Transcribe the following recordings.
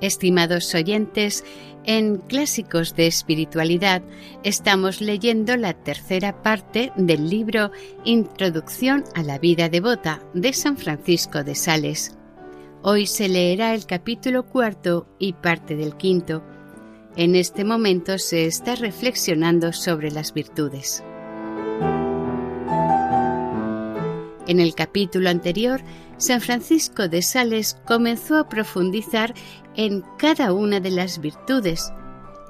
Estimados oyentes, en Clásicos de Espiritualidad estamos leyendo la tercera parte del libro Introducción a la vida devota de San Francisco de Sales. Hoy se leerá el capítulo cuarto y parte del quinto. En este momento se está reflexionando sobre las virtudes. En el capítulo anterior, San Francisco de Sales comenzó a profundizar en cada una de las virtudes.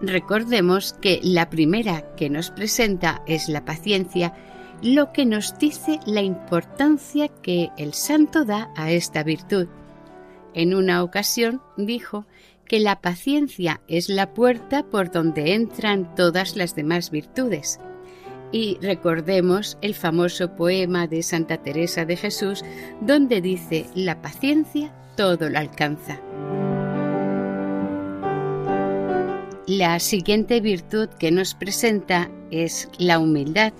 Recordemos que la primera que nos presenta es la paciencia, lo que nos dice la importancia que el santo da a esta virtud. En una ocasión dijo que la paciencia es la puerta por donde entran todas las demás virtudes. Y recordemos el famoso poema de Santa Teresa de Jesús, donde dice, la paciencia todo lo alcanza. La siguiente virtud que nos presenta es la humildad,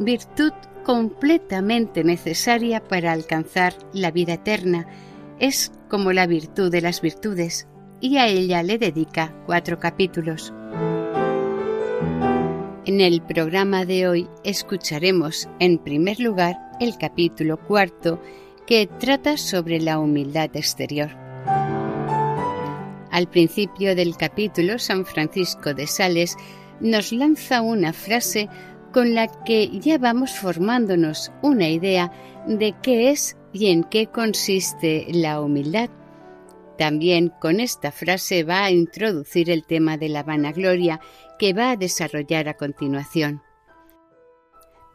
virtud completamente necesaria para alcanzar la vida eterna. Es como la virtud de las virtudes, y a ella le dedica cuatro capítulos. En el programa de hoy escucharemos en primer lugar el capítulo cuarto que trata sobre la humildad exterior. Al principio del capítulo, San Francisco de Sales nos lanza una frase con la que ya vamos formándonos una idea de qué es y en qué consiste la humildad. También con esta frase va a introducir el tema de la vanagloria que va a desarrollar a continuación.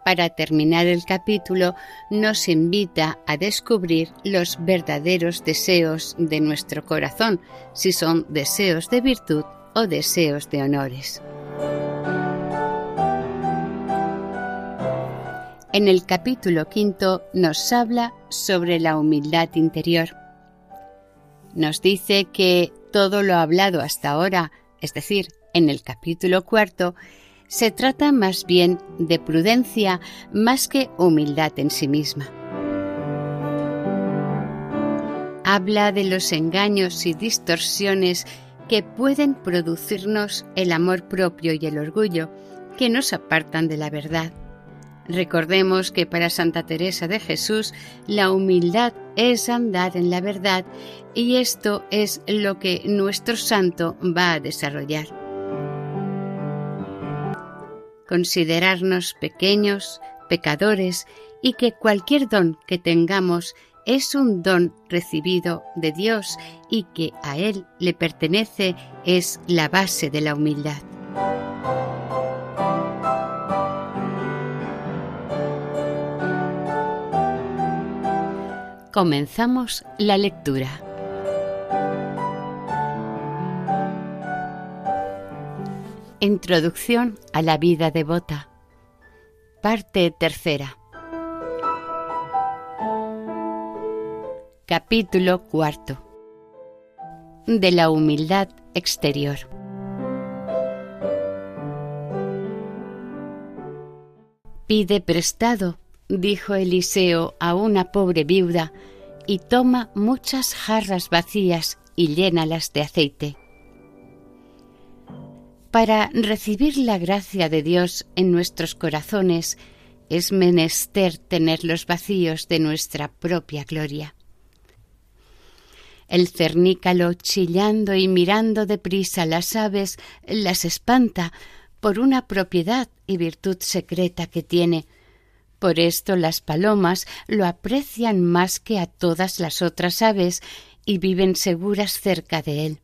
Para terminar el capítulo, nos invita a descubrir los verdaderos deseos de nuestro corazón, si son deseos de virtud o deseos de honores. En el capítulo quinto nos habla sobre la humildad interior. Nos dice que todo lo hablado hasta ahora, es decir, en el capítulo cuarto, se trata más bien de prudencia más que humildad en sí misma. Habla de los engaños y distorsiones que pueden producirnos el amor propio y el orgullo, que nos apartan de la verdad. Recordemos que para Santa Teresa de Jesús la humildad es andar en la verdad y esto es lo que nuestro santo va a desarrollar considerarnos pequeños, pecadores, y que cualquier don que tengamos es un don recibido de Dios y que a Él le pertenece es la base de la humildad. Comenzamos la lectura. Introducción a la vida devota. Parte tercera. Capítulo cuarto. De la humildad exterior. Pide prestado, dijo Eliseo a una pobre viuda, y toma muchas jarras vacías y llénalas de aceite. Para recibir la gracia de Dios en nuestros corazones es menester tener los vacíos de nuestra propia gloria. El cernícalo, chillando y mirando deprisa las aves, las espanta por una propiedad y virtud secreta que tiene. Por esto las palomas lo aprecian más que a todas las otras aves y viven seguras cerca de él.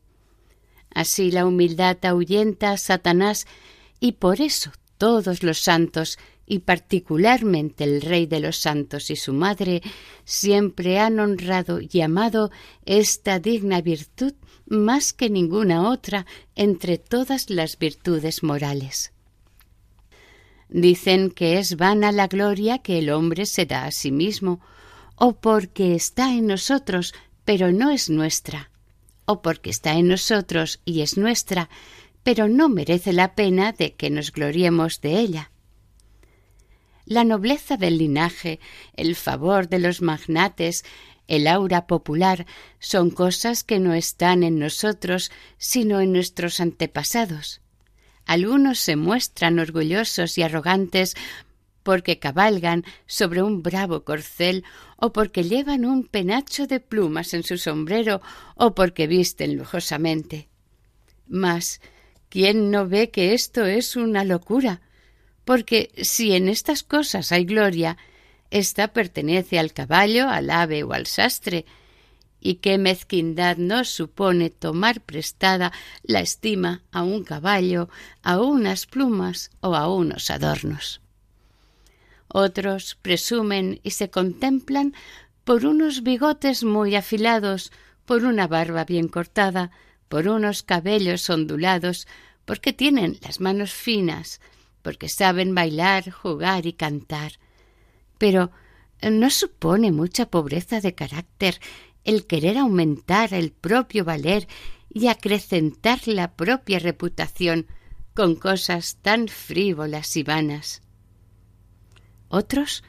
Así la humildad ahuyenta a Satanás y por eso todos los santos y particularmente el Rey de los Santos y su Madre, siempre han honrado y amado esta digna virtud más que ninguna otra entre todas las virtudes morales. Dicen que es vana la gloria que el hombre se da a sí mismo, o porque está en nosotros, pero no es nuestra, o porque está en nosotros y es nuestra, pero no merece la pena de que nos gloriemos de ella la nobleza del linaje, el favor de los magnates, el aura popular son cosas que no están en nosotros, sino en nuestros antepasados. Algunos se muestran orgullosos y arrogantes porque cabalgan sobre un bravo corcel o porque llevan un penacho de plumas en su sombrero o porque visten lujosamente. Mas, ¿quién no ve que esto es una locura? porque si en estas cosas hay gloria, ésta pertenece al caballo, al ave o al sastre, y qué mezquindad nos supone tomar prestada la estima a un caballo, a unas plumas o a unos adornos. Otros presumen y se contemplan por unos bigotes muy afilados, por una barba bien cortada, por unos cabellos ondulados, porque tienen las manos finas, porque saben bailar, jugar y cantar. Pero no supone mucha pobreza de carácter el querer aumentar el propio valer y acrecentar la propia reputación con cosas tan frívolas y vanas. Otros,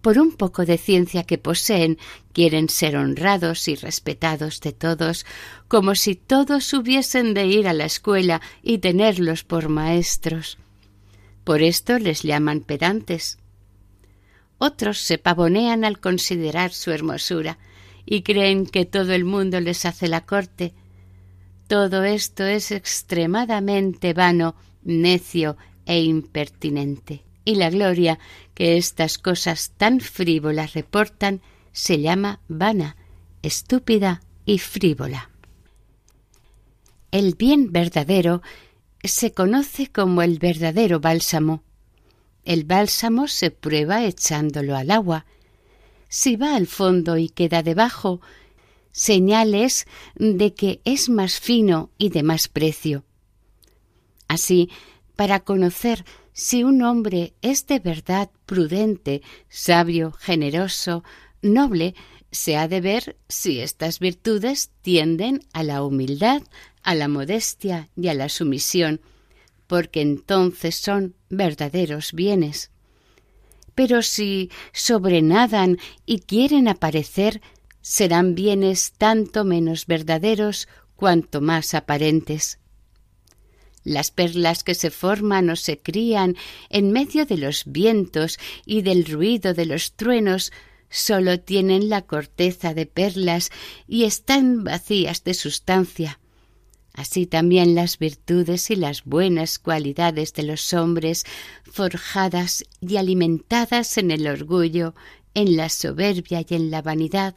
por un poco de ciencia que poseen, quieren ser honrados y respetados de todos, como si todos hubiesen de ir a la escuela y tenerlos por maestros. Por esto les llaman pedantes. Otros se pavonean al considerar su hermosura y creen que todo el mundo les hace la corte. Todo esto es extremadamente vano, necio e impertinente. Y la gloria que estas cosas tan frívolas reportan se llama vana, estúpida y frívola. El bien verdadero se conoce como el verdadero bálsamo. El bálsamo se prueba echándolo al agua. Si va al fondo y queda debajo, señales de que es más fino y de más precio. Así, para conocer si un hombre es de verdad prudente, sabio, generoso, noble, se ha de ver si estas virtudes tienden a la humildad, a la modestia y a la sumisión, porque entonces son verdaderos bienes. Pero si sobrenadan y quieren aparecer, serán bienes tanto menos verdaderos cuanto más aparentes. Las perlas que se forman o se crían en medio de los vientos y del ruido de los truenos sólo tienen la corteza de perlas y están vacías de sustancia. Así también las virtudes y las buenas cualidades de los hombres, forjadas y alimentadas en el orgullo, en la soberbia y en la vanidad,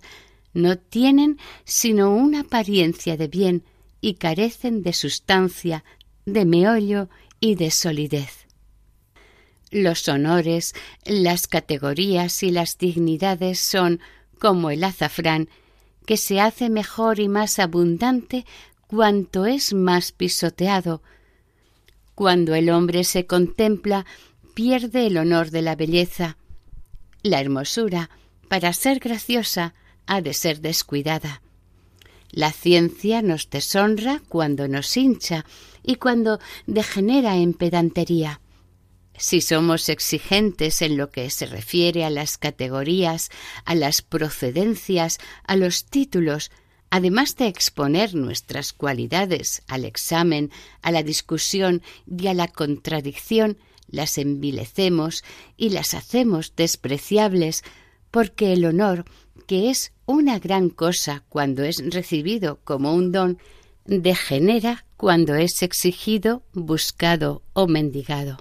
no tienen sino una apariencia de bien y carecen de sustancia, de meollo y de solidez. Los honores, las categorías y las dignidades son como el azafrán, que se hace mejor y más abundante cuanto es más pisoteado. Cuando el hombre se contempla, pierde el honor de la belleza. La hermosura, para ser graciosa, ha de ser descuidada. La ciencia nos deshonra cuando nos hincha y cuando degenera en pedantería. Si somos exigentes en lo que se refiere a las categorías, a las procedencias, a los títulos, además de exponer nuestras cualidades al examen, a la discusión y a la contradicción, las envilecemos y las hacemos despreciables, porque el honor, que es una gran cosa cuando es recibido como un don, degenera cuando es exigido, buscado o mendigado.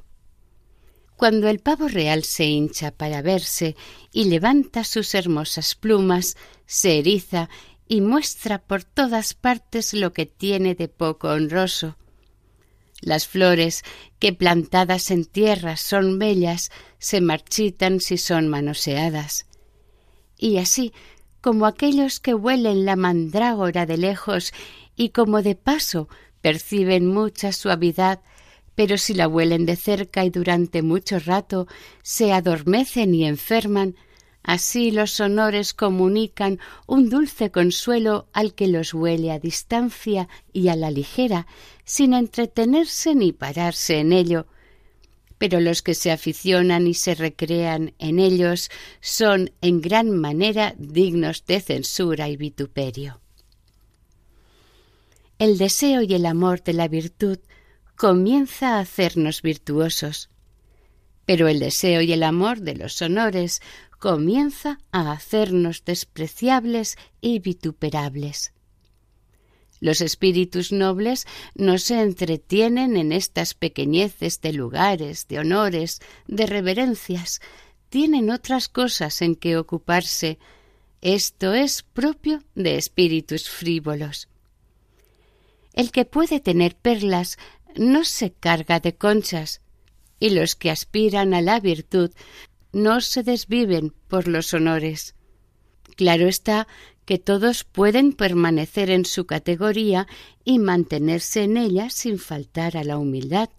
Cuando el pavo real se hincha para verse y levanta sus hermosas plumas, se eriza y muestra por todas partes lo que tiene de poco honroso. Las flores que plantadas en tierra son bellas, se marchitan si son manoseadas. Y así, como aquellos que huelen la mandrágora de lejos y como de paso perciben mucha suavidad, pero si la huelen de cerca y durante mucho rato se adormecen y enferman, así los honores comunican un dulce consuelo al que los huele a distancia y a la ligera, sin entretenerse ni pararse en ello. Pero los que se aficionan y se recrean en ellos son en gran manera dignos de censura y vituperio. El deseo y el amor de la virtud comienza a hacernos virtuosos, pero el deseo y el amor de los honores comienza a hacernos despreciables y vituperables. Los espíritus nobles no se entretienen en estas pequeñeces de lugares, de honores, de reverencias, tienen otras cosas en que ocuparse. Esto es propio de espíritus frívolos. El que puede tener perlas no se carga de conchas, y los que aspiran a la virtud no se desviven por los honores. Claro está que todos pueden permanecer en su categoría y mantenerse en ella sin faltar a la humildad.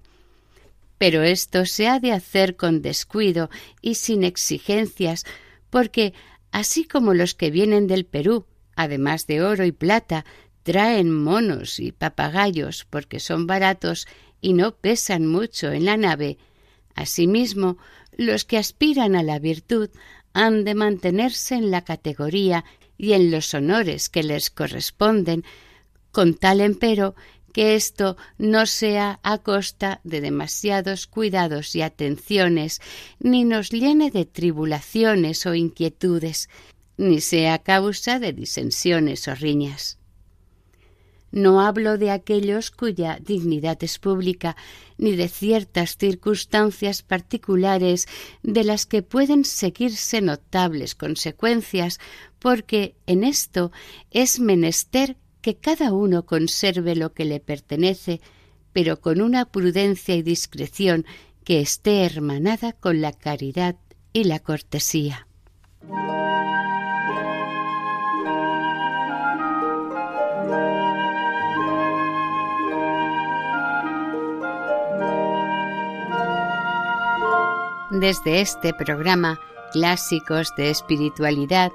Pero esto se ha de hacer con descuido y sin exigencias, porque así como los que vienen del Perú, además de oro y plata, traen monos y papagayos porque son baratos y no pesan mucho en la nave, asimismo los que aspiran a la virtud han de mantenerse en la categoría y en los honores que les corresponden, con tal empero que esto no sea a costa de demasiados cuidados y atenciones, ni nos llene de tribulaciones o inquietudes, ni sea causa de disensiones o riñas. No hablo de aquellos cuya dignidad es pública, ni de ciertas circunstancias particulares de las que pueden seguirse notables consecuencias, porque en esto es menester que cada uno conserve lo que le pertenece, pero con una prudencia y discreción que esté hermanada con la caridad y la cortesía. Desde este programa Clásicos de Espiritualidad,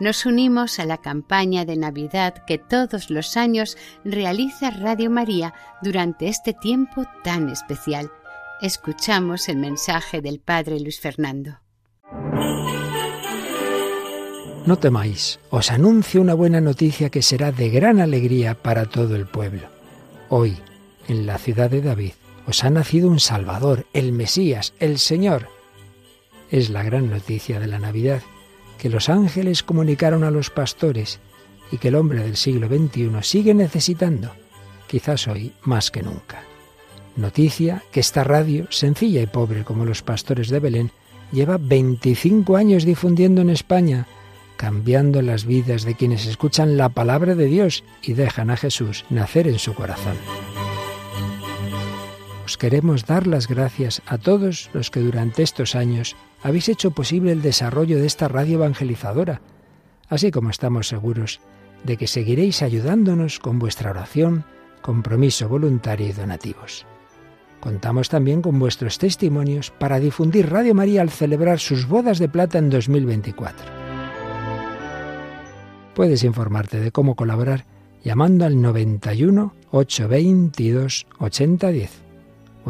nos unimos a la campaña de Navidad que todos los años realiza Radio María durante este tiempo tan especial. Escuchamos el mensaje del Padre Luis Fernando. No temáis, os anuncio una buena noticia que será de gran alegría para todo el pueblo. Hoy, en la ciudad de David, os ha nacido un Salvador, el Mesías, el Señor es la gran noticia de la Navidad, que los ángeles comunicaron a los pastores y que el hombre del siglo XXI sigue necesitando, quizás hoy más que nunca. Noticia que esta radio, sencilla y pobre como los pastores de Belén, lleva 25 años difundiendo en España, cambiando las vidas de quienes escuchan la palabra de Dios y dejan a Jesús nacer en su corazón queremos dar las gracias a todos los que durante estos años habéis hecho posible el desarrollo de esta radio evangelizadora, así como estamos seguros de que seguiréis ayudándonos con vuestra oración, compromiso voluntario y donativos. Contamos también con vuestros testimonios para difundir Radio María al celebrar sus bodas de plata en 2024. Puedes informarte de cómo colaborar llamando al 91 822 8010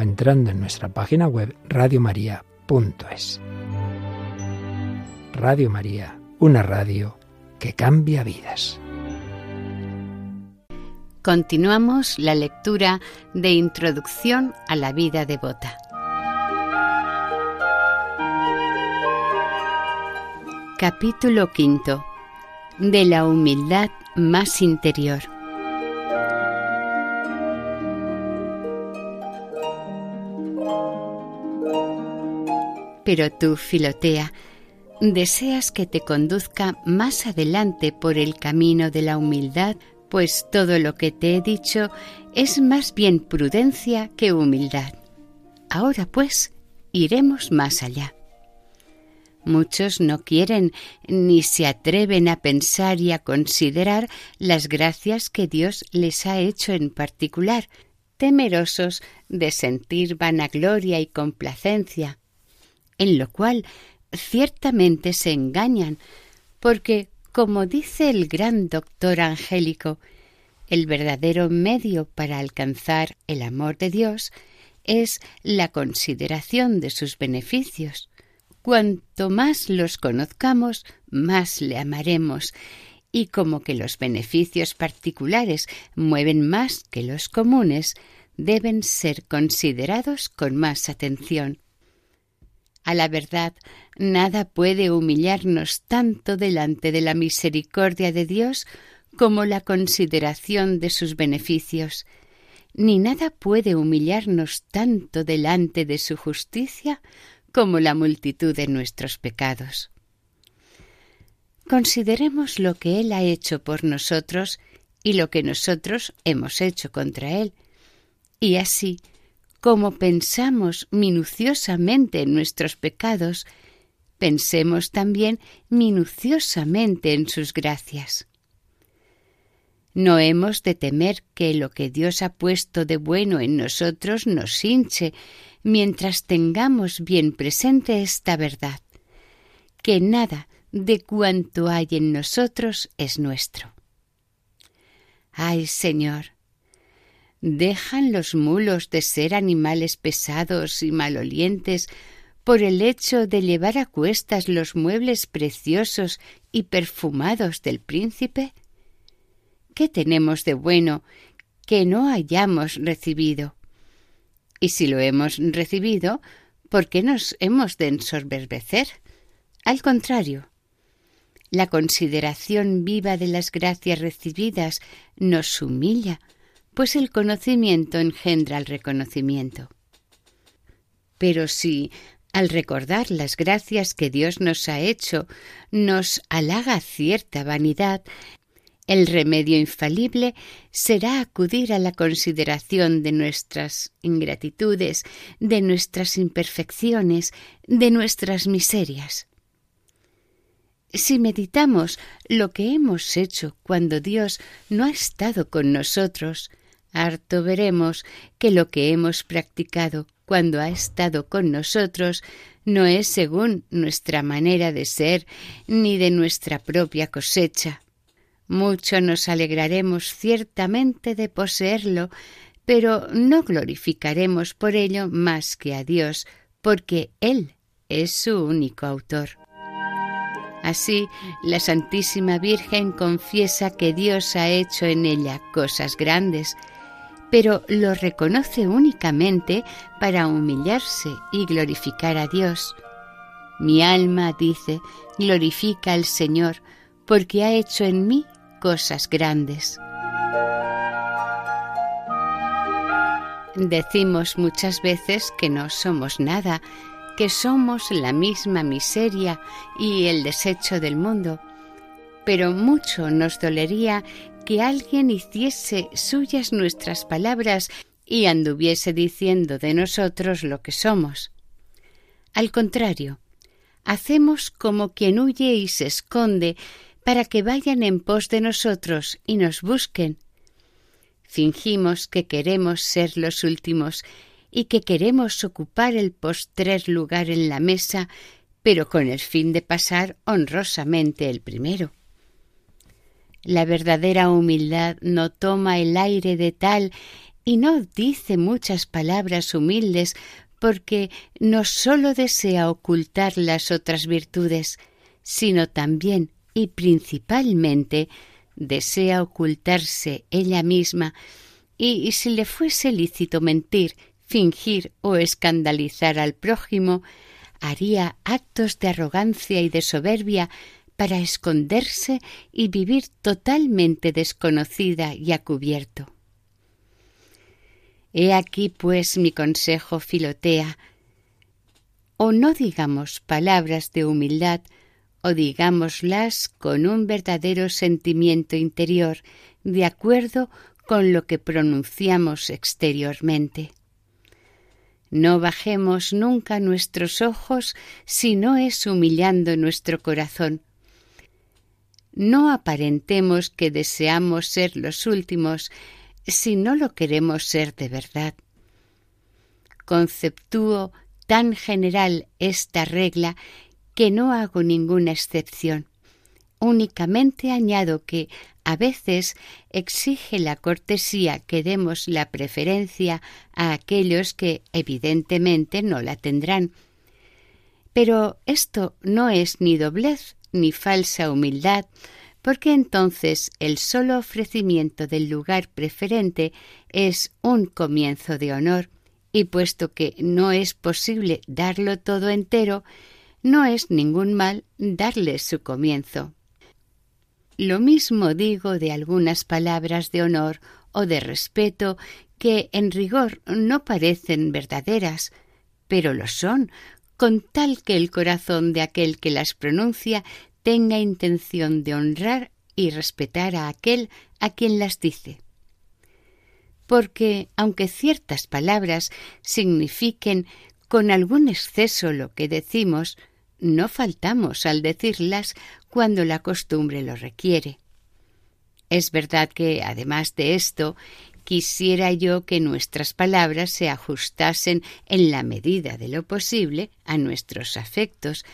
entrando en nuestra página web radiomaria.es. Radio María, una radio que cambia vidas. Continuamos la lectura de Introducción a la vida devota. Capítulo quinto. de la humildad más interior. Pero tú, Filotea, deseas que te conduzca más adelante por el camino de la humildad, pues todo lo que te he dicho es más bien prudencia que humildad. Ahora pues, iremos más allá. Muchos no quieren ni se atreven a pensar y a considerar las gracias que Dios les ha hecho en particular, temerosos de sentir vanagloria y complacencia, en lo cual ciertamente se engañan, porque, como dice el gran doctor angélico, el verdadero medio para alcanzar el amor de Dios es la consideración de sus beneficios. Cuanto más los conozcamos, más le amaremos, y como que los beneficios particulares mueven más que los comunes, deben ser considerados con más atención. A la verdad, nada puede humillarnos tanto delante de la misericordia de Dios como la consideración de sus beneficios, ni nada puede humillarnos tanto delante de su justicia como la multitud de nuestros pecados. Consideremos lo que Él ha hecho por nosotros y lo que nosotros hemos hecho contra Él, y así como pensamos minuciosamente en nuestros pecados, pensemos también minuciosamente en sus gracias. No hemos de temer que lo que Dios ha puesto de bueno en nosotros nos hinche, mientras tengamos bien presente esta verdad, que nada de cuanto hay en nosotros es nuestro. Ay, Señor, dejan los mulos de ser animales pesados y malolientes por el hecho de llevar a cuestas los muebles preciosos y perfumados del príncipe? ¿Qué tenemos de bueno que no hayamos recibido? Y si lo hemos recibido, ¿por qué nos hemos de ensorberbecer? Al contrario, la consideración viva de las gracias recibidas nos humilla, pues el conocimiento engendra el reconocimiento. Pero si, al recordar las gracias que Dios nos ha hecho, nos halaga cierta vanidad, el remedio infalible será acudir a la consideración de nuestras ingratitudes, de nuestras imperfecciones, de nuestras miserias. Si meditamos lo que hemos hecho cuando Dios no ha estado con nosotros, harto veremos que lo que hemos practicado cuando ha estado con nosotros no es según nuestra manera de ser ni de nuestra propia cosecha. Mucho nos alegraremos ciertamente de poseerlo, pero no glorificaremos por ello más que a Dios, porque Él es su único autor. Así, la Santísima Virgen confiesa que Dios ha hecho en ella cosas grandes, pero lo reconoce únicamente para humillarse y glorificar a Dios. Mi alma, dice, glorifica al Señor, porque ha hecho en mí cosas grandes. Decimos muchas veces que no somos nada, que somos la misma miseria y el desecho del mundo, pero mucho nos dolería que alguien hiciese suyas nuestras palabras y anduviese diciendo de nosotros lo que somos. Al contrario, hacemos como quien huye y se esconde para que vayan en pos de nosotros y nos busquen. Fingimos que queremos ser los últimos y que queremos ocupar el postrer lugar en la mesa, pero con el fin de pasar honrosamente el primero. La verdadera humildad no toma el aire de tal y no dice muchas palabras humildes porque no sólo desea ocultar las otras virtudes, sino también y principalmente desea ocultarse ella misma, y, si le fuese lícito mentir, fingir o escandalizar al prójimo, haría actos de arrogancia y de soberbia para esconderse y vivir totalmente desconocida y a cubierto. He aquí, pues, mi consejo, Filotea, o no digamos palabras de humildad, o digámoslas con un verdadero sentimiento interior, de acuerdo con lo que pronunciamos exteriormente. No bajemos nunca nuestros ojos si no es humillando nuestro corazón. No aparentemos que deseamos ser los últimos si no lo queremos ser de verdad. Conceptúo tan general esta regla que no hago ninguna excepción. Únicamente añado que a veces exige la cortesía que demos la preferencia a aquellos que evidentemente no la tendrán. Pero esto no es ni doblez ni falsa humildad, porque entonces el solo ofrecimiento del lugar preferente es un comienzo de honor, y puesto que no es posible darlo todo entero, no es ningún mal darle su comienzo. Lo mismo digo de algunas palabras de honor o de respeto que en rigor no parecen verdaderas, pero lo son, con tal que el corazón de aquel que las pronuncia tenga intención de honrar y respetar a aquel a quien las dice. Porque, aunque ciertas palabras signifiquen con algún exceso lo que decimos, no faltamos al decirlas cuando la costumbre lo requiere. Es verdad que, además de esto, quisiera yo que nuestras palabras se ajustasen en la medida de lo posible a nuestros afectos,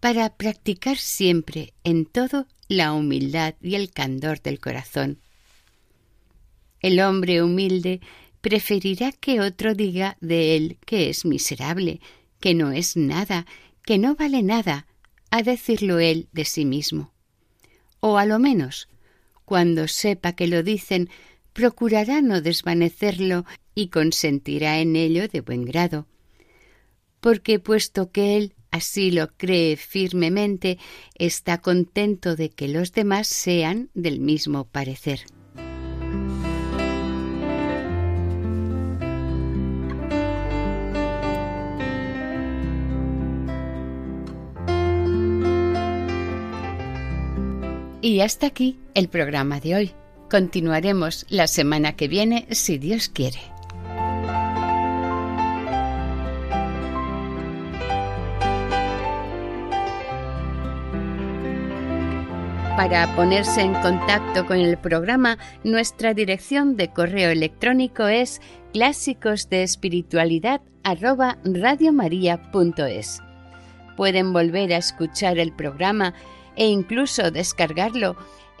para practicar siempre en todo la humildad y el candor del corazón. El hombre humilde preferirá que otro diga de él que es miserable, que no es nada, que no vale nada, a decirlo él de sí mismo. O a lo menos, cuando sepa que lo dicen, procurará no desvanecerlo y consentirá en ello de buen grado. Porque puesto que él así lo cree firmemente, está contento de que los demás sean del mismo parecer. Y hasta aquí el programa de hoy. Continuaremos la semana que viene si Dios quiere. Para ponerse en contacto con el programa, nuestra dirección de correo electrónico es clásicos de espiritualidad Pueden volver a escuchar el programa e incluso descargarlo